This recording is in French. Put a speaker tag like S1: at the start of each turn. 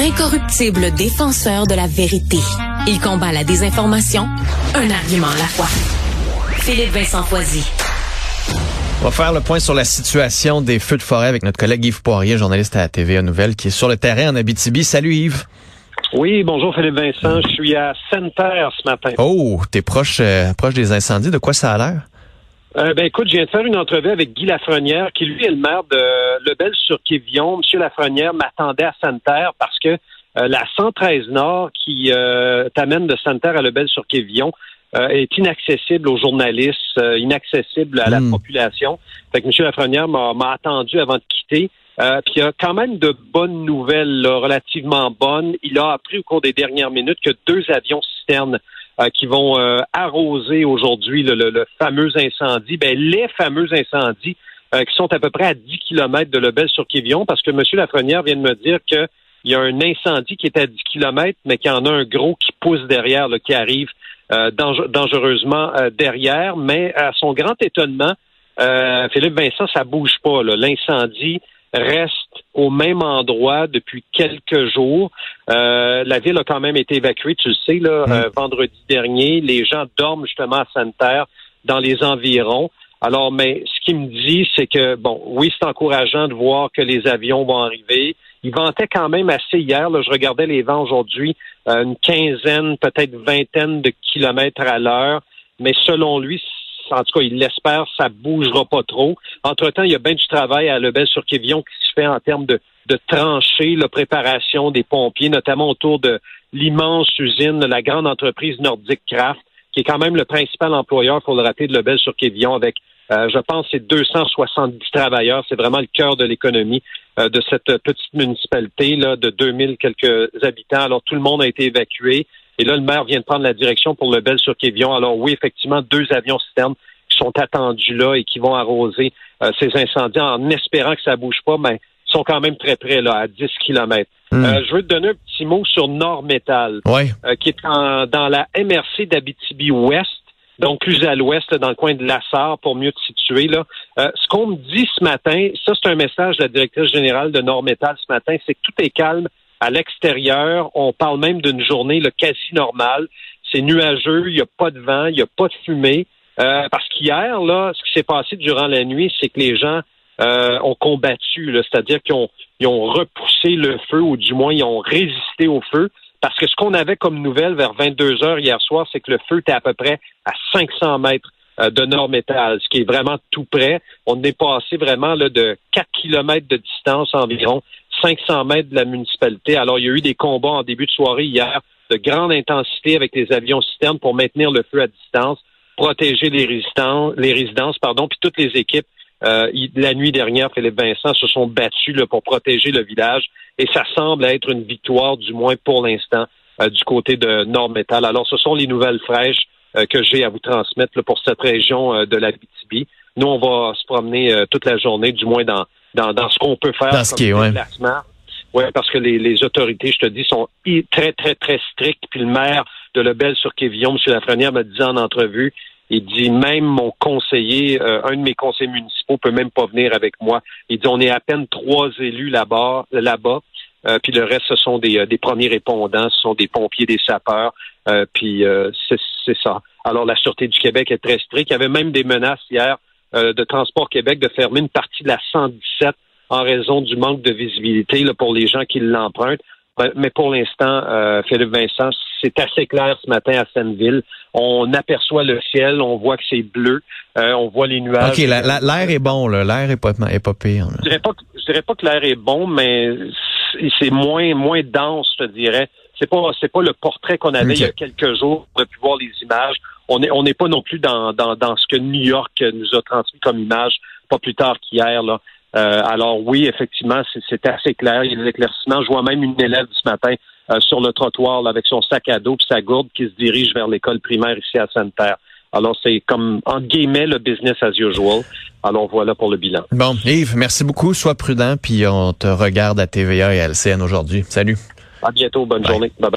S1: incorruptible défenseur de la vérité. Il combat la désinformation, un argument à la fois. Philippe Vincent Foisy.
S2: On va faire le point sur la situation des feux de forêt avec notre collègue Yves Poirier, journaliste à TVA Nouvelle, qui est sur le terrain en Abitibi. Salut Yves.
S3: Oui, bonjour Philippe Vincent. Je suis à Sainte-Terre ce matin.
S2: Oh, t'es proche, euh, proche des incendies. De quoi ça a l'air?
S3: Euh, ben écoute, je viens de faire une entrevue avec Guy Lafrenière, qui lui est le maire de Lebel-sur-Quévillon. Monsieur Lafrenière m'attendait à Sainte-Terre parce que euh, la 113 Nord qui t'amène de Sainte-Terre à Lebel-sur-Quévillon est inaccessible aux journalistes, inaccessible à la
S2: Hmm.
S3: population. Fait que M. Lafrenière m'a attendu avant de quitter. Euh, puis il y a quand même de bonnes nouvelles, là, relativement bonnes. Il a appris au cours des dernières minutes que deux avions citernes euh, qui vont euh, arroser aujourd'hui le, le- le fameux incendie, ben, les fameux incendies euh, qui sont à peu près à 10 kilomètres de Lebel-sur-Quévillon, parce que M. Lafrenière vient de me dire qu'il y a un incendie qui est à 10 kilomètres, mais qu'il y en a un gros qui pousse derrière, là, qui arrive euh, dange- dangereusement euh, derrière. Mais à son grand étonnement, euh, Philippe Vincent, ça bouge pas. L'incendie reste au même endroit depuis quelques jours. Euh, la ville a quand même été évacuée, tu le sais, là, euh, vendredi dernier. Les gens dorment justement à Sainte-Terre, dans les environs. Alors, mais ce qu'il me dit, c'est que, bon, oui, c'est encourageant de voir que les avions vont arriver. Il ventait quand même assez hier. Là, je regardais les vents aujourd'hui, euh, une quinzaine, peut-être vingtaine de kilomètres à l'heure. Mais selon lui, en tout cas, il l'espère, ça bougera pas trop. Entre-temps, il y a bien du travail à Lebel-sur-Quévillon qui se fait en termes de, de tranchées, la préparation des pompiers, notamment autour de l'immense usine, la grande entreprise Nordic Craft, qui est quand même le principal employeur, pour le rappeler, de Lebel-sur-Quévillon, avec, euh, je pense, c'est 270 travailleurs. C'est vraiment le cœur de l'économie euh, de cette petite municipalité là, de 2000 quelques habitants. Alors, tout le monde a été évacué. Et là, le maire vient de prendre la direction pour le Bel-sur-Quévillon. Alors oui, effectivement, deux avions citernes sont attendus là et qui vont arroser euh, ces incendies en espérant que ça bouge pas, mais sont quand même très près, là, à 10 kilomètres.
S2: Hmm.
S3: Euh, je veux te donner un petit mot sur Nord Métal,
S2: Ouais.
S3: euh, qui est en- dans la MRC d'Abitibi-Ouest, donc plus à l'ouest, dans le coin de Lassar, pour mieux te situer. Là. Euh, ce qu'on me dit ce matin, ça c'est un message de la directrice générale de Nord Métal ce matin, c'est que tout est calme à l'extérieur. On parle même d'une journée là, quasi normale. C'est nuageux, il n'y a pas de vent, il n'y a pas de fumée. Euh, parce qu'hier, là, ce qui s'est passé durant la nuit, c'est que les gens euh, ont combattu, c'est-à-dire qu'ils ont, ils ont repoussé le feu, ou du moins ils ont résisté au feu. Parce que ce qu'on avait comme nouvelle vers 22 heures hier soir, c'est que le feu était à peu près à 500 mètres euh, de Nord-Métal, ce qui est vraiment tout près. On est passé vraiment là, de 4 kilomètres de distance environ, 500 mètres de la municipalité. Alors, il y a eu des combats en début de soirée hier de grande intensité avec les avions citernes pour maintenir le feu à distance, protéger les résidences, les résidences pardon, puis toutes les équipes. euh, la nuit dernière, Philippe Vincent se sont battus là, pour protéger le village et ça semble être une victoire, du moins pour l'instant, euh, du côté de Nord-Métal. Alors, ce sont les nouvelles fraîches euh, que j'ai à vous transmettre là, pour cette région euh, de la BTB. Nous, on va se promener euh, toute la journée, du moins dans, dans, dans ce qu'on peut faire
S2: Dans ce
S3: comme
S2: qui est, ouais.
S3: déplacement. Oui, parce que les, les autorités, je te dis, sont très, très, très strictes. Puis le maire de Lebel-sur-Quévillon, M. Lafrenière, me disait en entrevue, il dit même mon conseiller, euh, un de mes conseillers municipaux peut même pas venir avec moi. Il dit on est à peine trois élus là-bas, là-bas. Euh, puis le reste, ce sont des, euh, des premiers répondants, ce sont des pompiers, des sapeurs. Puis c'est, ça. Alors la Sûreté du Québec est très stricte. Il y avait même des menaces hier de Transport Québec de fermer une partie de la 117 en raison du manque de visibilité pour les gens qui l'empruntent. Mais pour l'instant, Philippe Vincent, c'est assez clair ce matin à Senneville. On aperçoit le ciel, on voit que c'est bleu, euh, on voit les nuages.
S2: OK, la- la- l'air est bon, là. L'air est pas, est pas pire. là.
S3: Je dirais pas, je dirais pas que l'air est bon, mais c'est- moins, moins dense, je te dirais. C'est pas, c'est pas le portrait qu'on avait il y a quelques jours. On a pu voir les images. On est, on n'est pas non plus dans, dans, dans ce que New York nous a transmis comme image, pas plus tard qu'hier, là. Euh, alors oui, effectivement, c'est- c'est assez clair. Il y a des éclaircissements. Je vois même une élève ce matin euh, sur le trottoir là, avec son sac à dos et sa gourde qui se dirige vers l'école primaire ici à Sainte-Terre. Alors c'est comme, entre guillemets, le business as usual. Alors voilà pour le bilan.
S2: Bon, Yves, merci beaucoup. Sois prudent, puis on te regarde à TVA et à LCN aujourd'hui. Salut.
S3: À bientôt. Bonne
S2: Bye.
S3: journée. Bye bye.